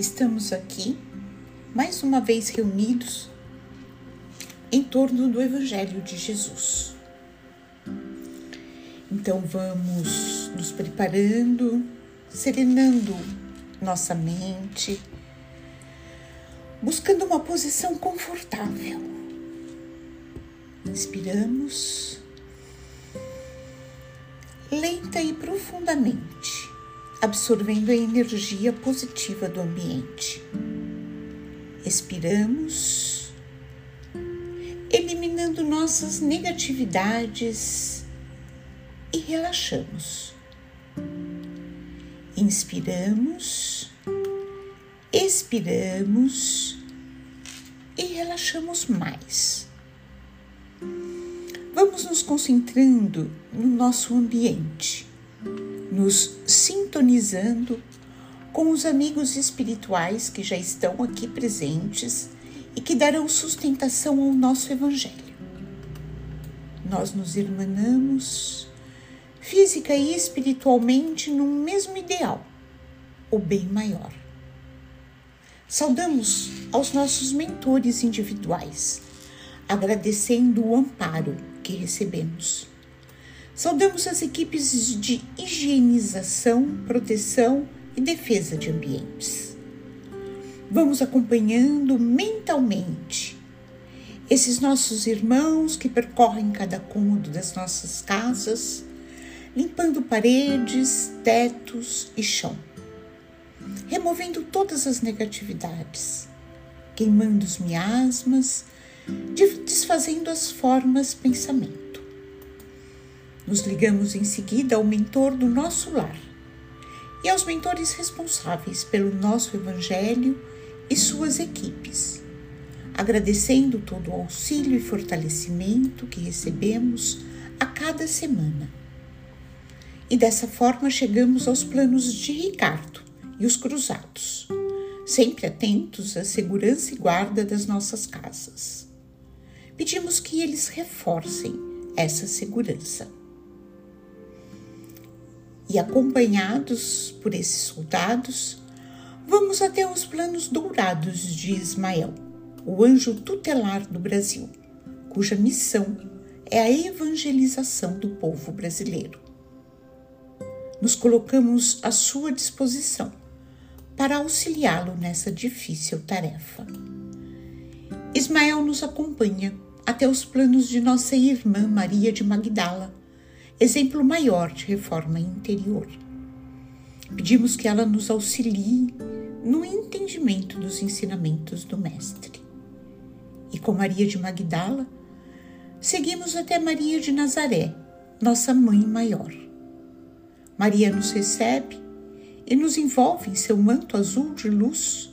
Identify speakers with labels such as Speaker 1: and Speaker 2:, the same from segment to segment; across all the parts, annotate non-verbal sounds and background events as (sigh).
Speaker 1: estamos aqui mais uma vez reunidos em torno do Evangelho de Jesus. Então vamos nos preparando, serenando nossa mente, buscando uma posição confortável. Inspiramos lenta e profundamente, absorvendo a energia positiva do ambiente. Expiramos, eliminando nossas negatividades e relaxamos. Inspiramos, expiramos e relaxamos mais. Vamos nos concentrando no nosso ambiente, nos sintonizando com os amigos espirituais que já estão aqui presentes e que darão sustentação ao nosso Evangelho. Nós nos irmanamos física e espiritualmente num mesmo ideal, o bem maior. Saudamos aos nossos mentores individuais, agradecendo o amparo que recebemos. Saudamos as equipes de higienização, proteção e defesa de ambientes. Vamos acompanhando mentalmente esses nossos irmãos que percorrem cada cômodo das nossas casas, limpando paredes, tetos e chão, removendo todas as negatividades, queimando os miasmas, desfazendo as formas pensamento. Nos ligamos em seguida ao mentor do nosso lar e aos mentores responsáveis pelo nosso Evangelho e suas equipes, agradecendo todo o auxílio e fortalecimento que recebemos a cada semana. E dessa forma chegamos aos planos de Ricardo e os cruzados, sempre atentos à segurança e guarda das nossas casas. Pedimos que eles reforcem essa segurança e acompanhados por esses soldados, vamos até os planos dourados de Ismael, o anjo tutelar do Brasil, cuja missão é a evangelização do povo brasileiro. Nos colocamos à sua disposição para auxiliá-lo nessa difícil tarefa. Ismael nos acompanha até os planos de nossa irmã Maria de Magdala, exemplo maior de reforma interior. Pedimos que ela nos auxilie no entendimento dos ensinamentos do Mestre. E com Maria de Magdala, seguimos até Maria de Nazaré, nossa mãe maior. Maria nos recebe e nos envolve em seu manto azul de luz.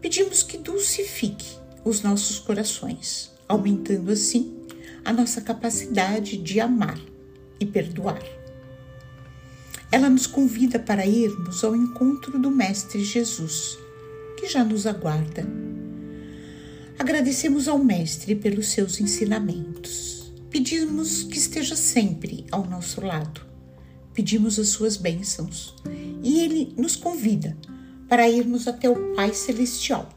Speaker 1: Pedimos que dulcifique os nossos corações, aumentando assim a nossa capacidade de amar e perdoar. Ela nos convida para irmos ao encontro do Mestre Jesus, que já nos aguarda. Agradecemos ao Mestre pelos seus ensinamentos. Pedimos que esteja sempre ao nosso lado. Pedimos as suas bênçãos e ele nos convida para irmos até o Pai Celestial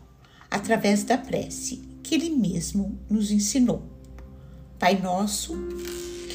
Speaker 1: através da prece que ele mesmo nos ensinou. Pai nosso,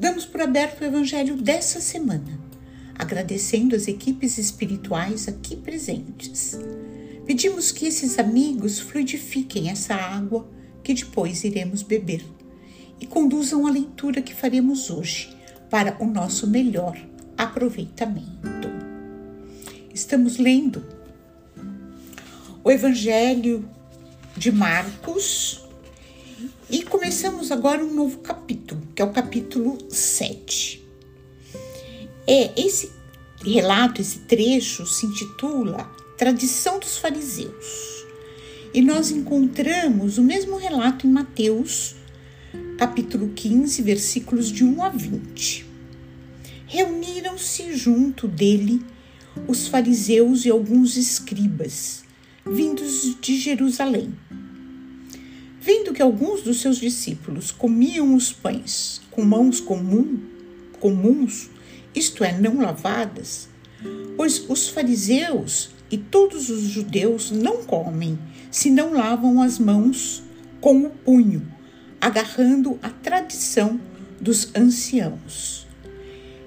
Speaker 1: damos por aberto o Evangelho dessa semana, agradecendo as equipes espirituais aqui presentes. Pedimos que esses amigos fluidifiquem essa água que depois iremos beber e conduzam a leitura que faremos hoje para o nosso melhor aproveitamento. Estamos lendo o Evangelho de Marcos, e começamos agora um novo capítulo, que é o capítulo 7. É, esse relato, esse trecho se intitula tradição dos fariseus. E nós encontramos o mesmo relato em Mateus, capítulo 15, versículos de 1 a 20. Reuniram-se junto dele os fariseus e alguns escribas, vindos de Jerusalém. Vendo que alguns dos seus discípulos comiam os pães com mãos comum, comuns, isto é, não lavadas, pois os fariseus e todos os judeus não comem se não lavam as mãos com o punho, agarrando a tradição dos anciãos.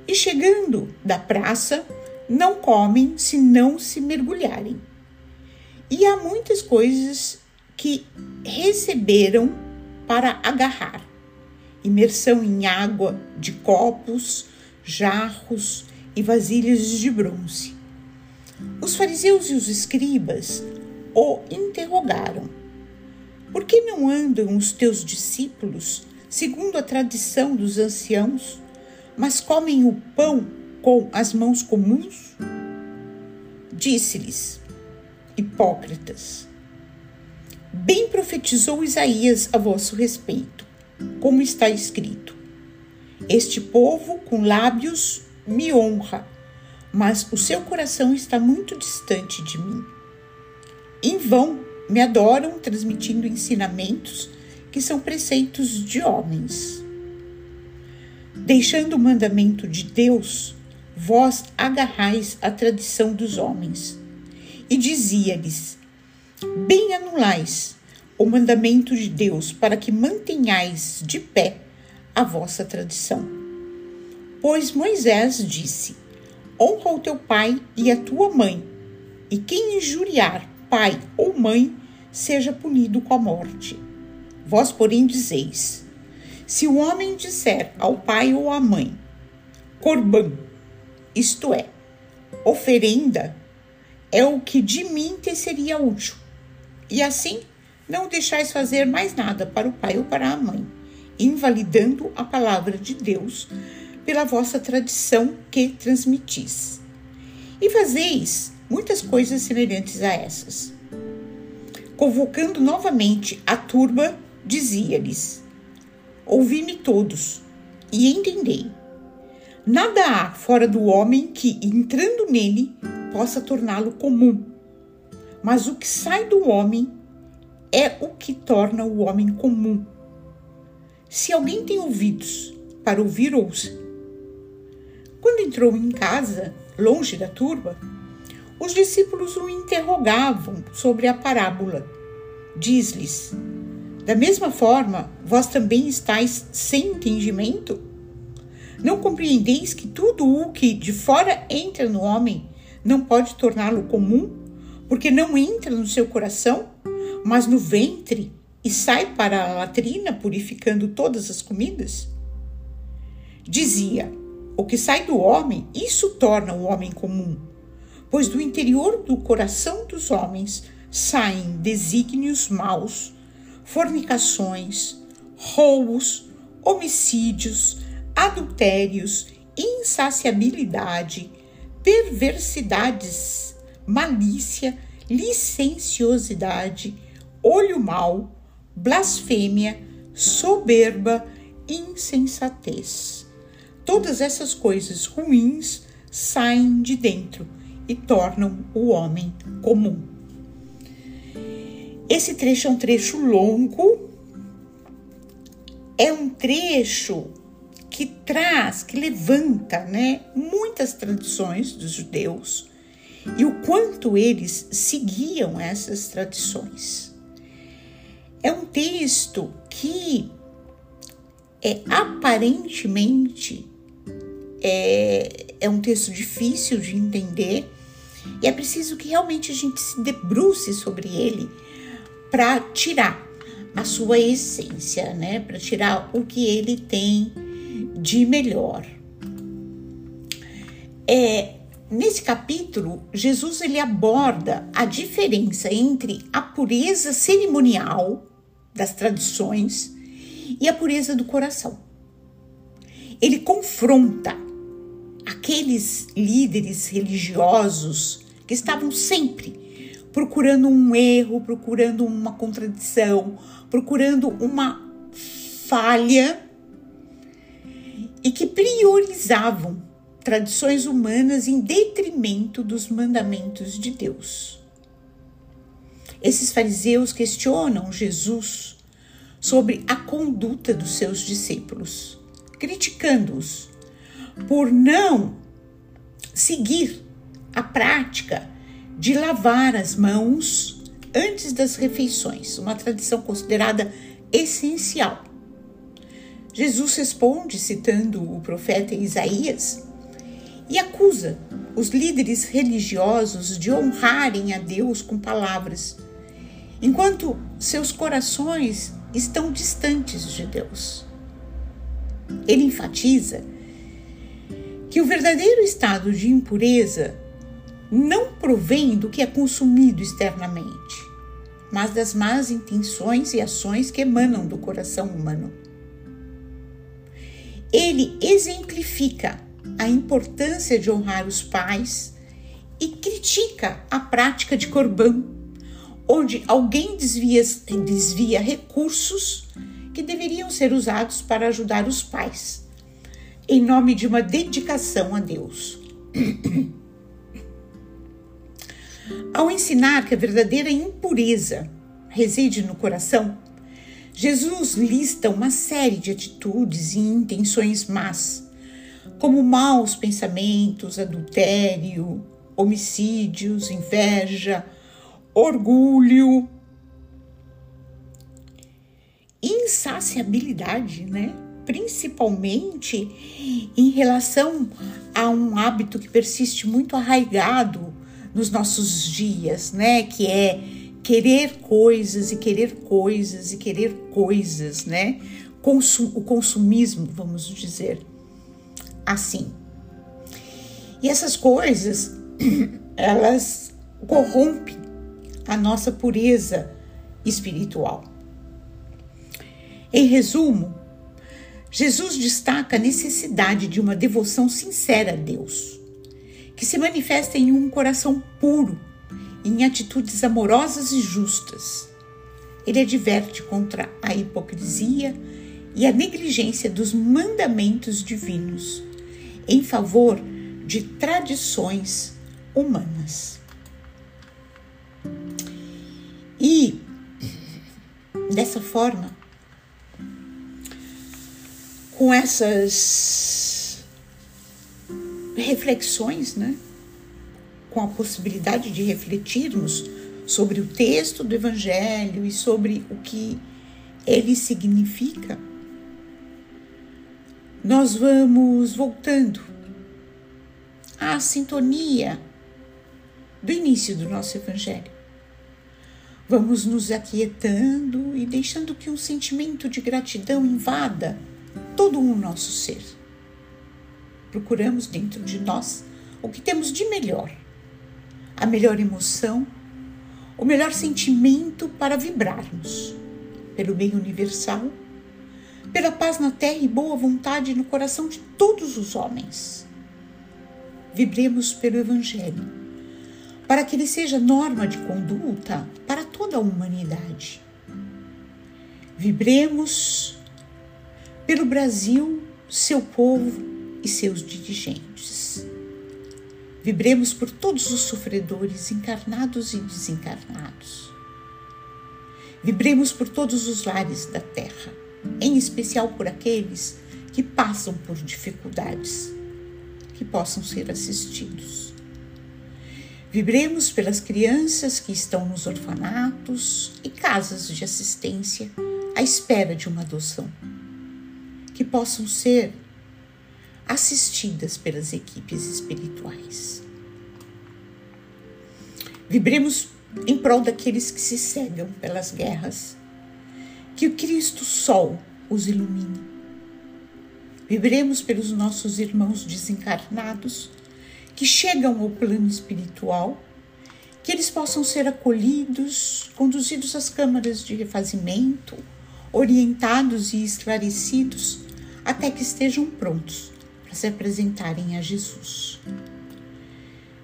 Speaker 1: E chegando da praça, não comem se não se mergulharem. E há muitas coisas que receberam para agarrar: imersão em água de copos, jarros e vasilhas de bronze. Os fariseus e os escribas o interrogaram: Por que não andam os teus discípulos segundo a tradição dos anciãos, mas comem o pão com as mãos comuns? Disse-lhes: Hipócritas, bem profetizou Isaías a vosso respeito, como está escrito: Este povo com lábios me honra, mas o seu coração está muito distante de mim. Em vão me adoram transmitindo ensinamentos que são preceitos de homens. Deixando o mandamento de Deus, vós agarrais a tradição dos homens. E dizia-lhes: Bem anulais o mandamento de Deus para que mantenhais de pé a vossa tradição. Pois Moisés disse: Honra o teu pai e a tua mãe, e quem injuriar pai ou mãe seja punido com a morte. Vós, porém, dizeis: Se o homem disser ao pai ou à mãe, Corban, isto é, oferenda, é o que de mim te seria útil. E assim não deixais fazer mais nada para o pai ou para a mãe, invalidando a palavra de Deus pela vossa tradição que transmitis. E fazeis muitas coisas semelhantes a essas. Convocando novamente a turba, dizia-lhes: Ouvi-me todos e entendei Nada há fora do homem que, entrando nele, possa torná-lo comum. Mas o que sai do homem é o que torna o homem comum. Se alguém tem ouvidos para ouvir, ouça. Quando entrou em casa, longe da turba, os discípulos o interrogavam sobre a parábola. Diz-lhes: Da mesma forma, vós também estáis sem entendimento? Não compreendeis que tudo o que de fora entra no homem não pode torná-lo comum, porque não entra no seu coração, mas no ventre e sai para a latrina, purificando todas as comidas? Dizia: O que sai do homem, isso torna o homem comum, pois do interior do coração dos homens saem desígnios maus, fornicações, roubos, homicídios, adultérios, insaciabilidade, perversidades, malícia, licenciosidade, olho mau, blasfêmia, soberba, insensatez. Todas essas coisas ruins saem de dentro e tornam o homem comum. Esse trecho é um trecho longo, é um trecho que traz, que levanta, né, muitas tradições dos judeus e o quanto eles seguiam essas tradições. É um texto que é aparentemente é, é um texto difícil de entender e é preciso que realmente a gente se debruce sobre ele para tirar a sua essência, né? Para tirar o que ele tem de melhor. É, nesse capítulo, Jesus ele aborda a diferença entre a pureza cerimonial das tradições e a pureza do coração. Ele confronta aqueles líderes religiosos que estavam sempre procurando um erro, procurando uma contradição, procurando uma falha e que priorizavam tradições humanas em detrimento dos mandamentos de Deus. Esses fariseus questionam Jesus sobre a conduta dos seus discípulos, criticando-os por não seguir a prática de lavar as mãos antes das refeições, uma tradição considerada essencial. Jesus responde citando o profeta Isaías e acusa os líderes religiosos de honrarem a Deus com palavras, enquanto seus corações estão distantes de Deus. Ele enfatiza que o verdadeiro estado de impureza não provém do que é consumido externamente, mas das más intenções e ações que emanam do coração humano. Ele exemplifica a importância de honrar os pais e critica a prática de corbão, onde alguém desvia, desvia recursos que deveriam ser usados para ajudar os pais, em nome de uma dedicação a Deus. (clears throat) Ao ensinar que a verdadeira impureza reside no coração, Jesus lista uma série de atitudes e intenções más como maus pensamentos, adultério, homicídios, inveja, orgulho, insaciabilidade, né? Principalmente em relação a um hábito que persiste muito arraigado nos nossos dias, né? Que é querer coisas e querer coisas e querer coisas, né? Consum o consumismo, vamos dizer assim. E essas coisas, (clears throat) elas corrompem a nossa pureza espiritual. Em resumo, Jesus destaca a necessidade de uma devoção sincera a Deus, que se manifesta em um coração puro, em atitudes amorosas e justas. Ele adverte contra a hipocrisia e a negligência dos mandamentos divinos em favor de tradições humanas. E dessa forma, com essas reflexões, né? com a possibilidade de refletirmos sobre o texto do Evangelho e sobre o que ele significa, nós vamos voltando à sintonia do início do nosso Evangelho. Vamos nos aquietando e deixando que um sentimento de gratidão invada todo o nosso ser. Procuramos dentro de nós o que temos de melhor, a melhor emoção, o melhor sentimento para vibrarmos pelo bem universal pela paz na terra e boa vontade no coração de todos os homens. Vibremos pelo Evangelho, para que ele seja norma de conduta para toda a humanidade. Vibremos pelo Brasil, seu povo e seus dirigentes. Vibremos por todos os sofredores encarnados e desencarnados. Vibremos por todos os lares da terra em especial por aqueles que passam por dificuldades, que possam ser assistidos. Vibremos pelas crianças que estão nos orfanatos e casas de assistência à espera de uma adoção, que possam ser assistidas pelas equipes espirituais. Vibremos em prol daqueles que se cegam pelas guerras que o Cristo Sol os ilumine. Vibremos pelos nossos irmãos desencarnados que chegam ao plano espiritual, que eles possam ser acolhidos, conduzidos às câmaras de refazimento, orientados e esclarecidos até que estejam prontos para se apresentarem a Jesus.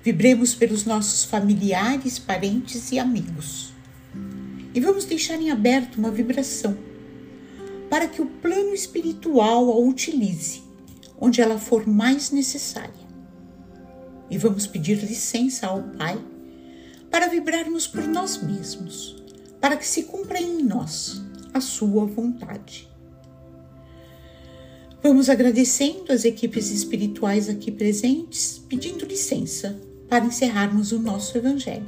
Speaker 1: Vibremos pelos nossos familiares, parentes e amigos. E vamos deixar em aberto uma vibração para que o plano espiritual a utilize onde ela for mais necessária. E vamos pedir licença ao Pai para vibrarmos por nós mesmos, para que se cumpra em nós a Sua vontade. Vamos agradecendo as equipes espirituais aqui presentes, pedindo licença para encerrarmos o nosso Evangelho,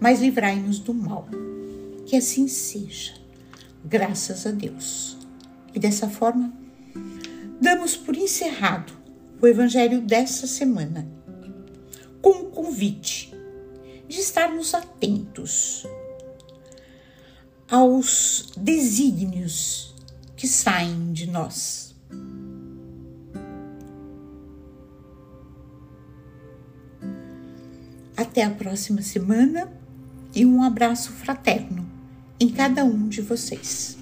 Speaker 1: mas livrai-nos do mal. Que assim seja. Graças a Deus. E dessa forma, damos por encerrado o Evangelho dessa semana, com o convite de estarmos atentos aos desígnios que saem de nós. Até a próxima semana e um abraço fraterno em cada um de vocês.